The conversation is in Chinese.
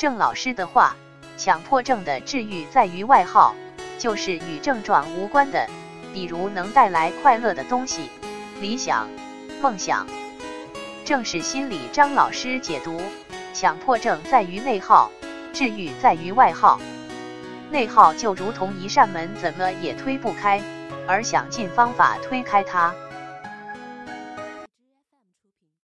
郑老师的话，强迫症的治愈在于外耗，就是与症状无关的，比如能带来快乐的东西。理想、梦想正是心理。张老师解读，强迫症在于内耗，治愈在于外耗。内耗就如同一扇门，怎么也推不开，而想尽方法推开它。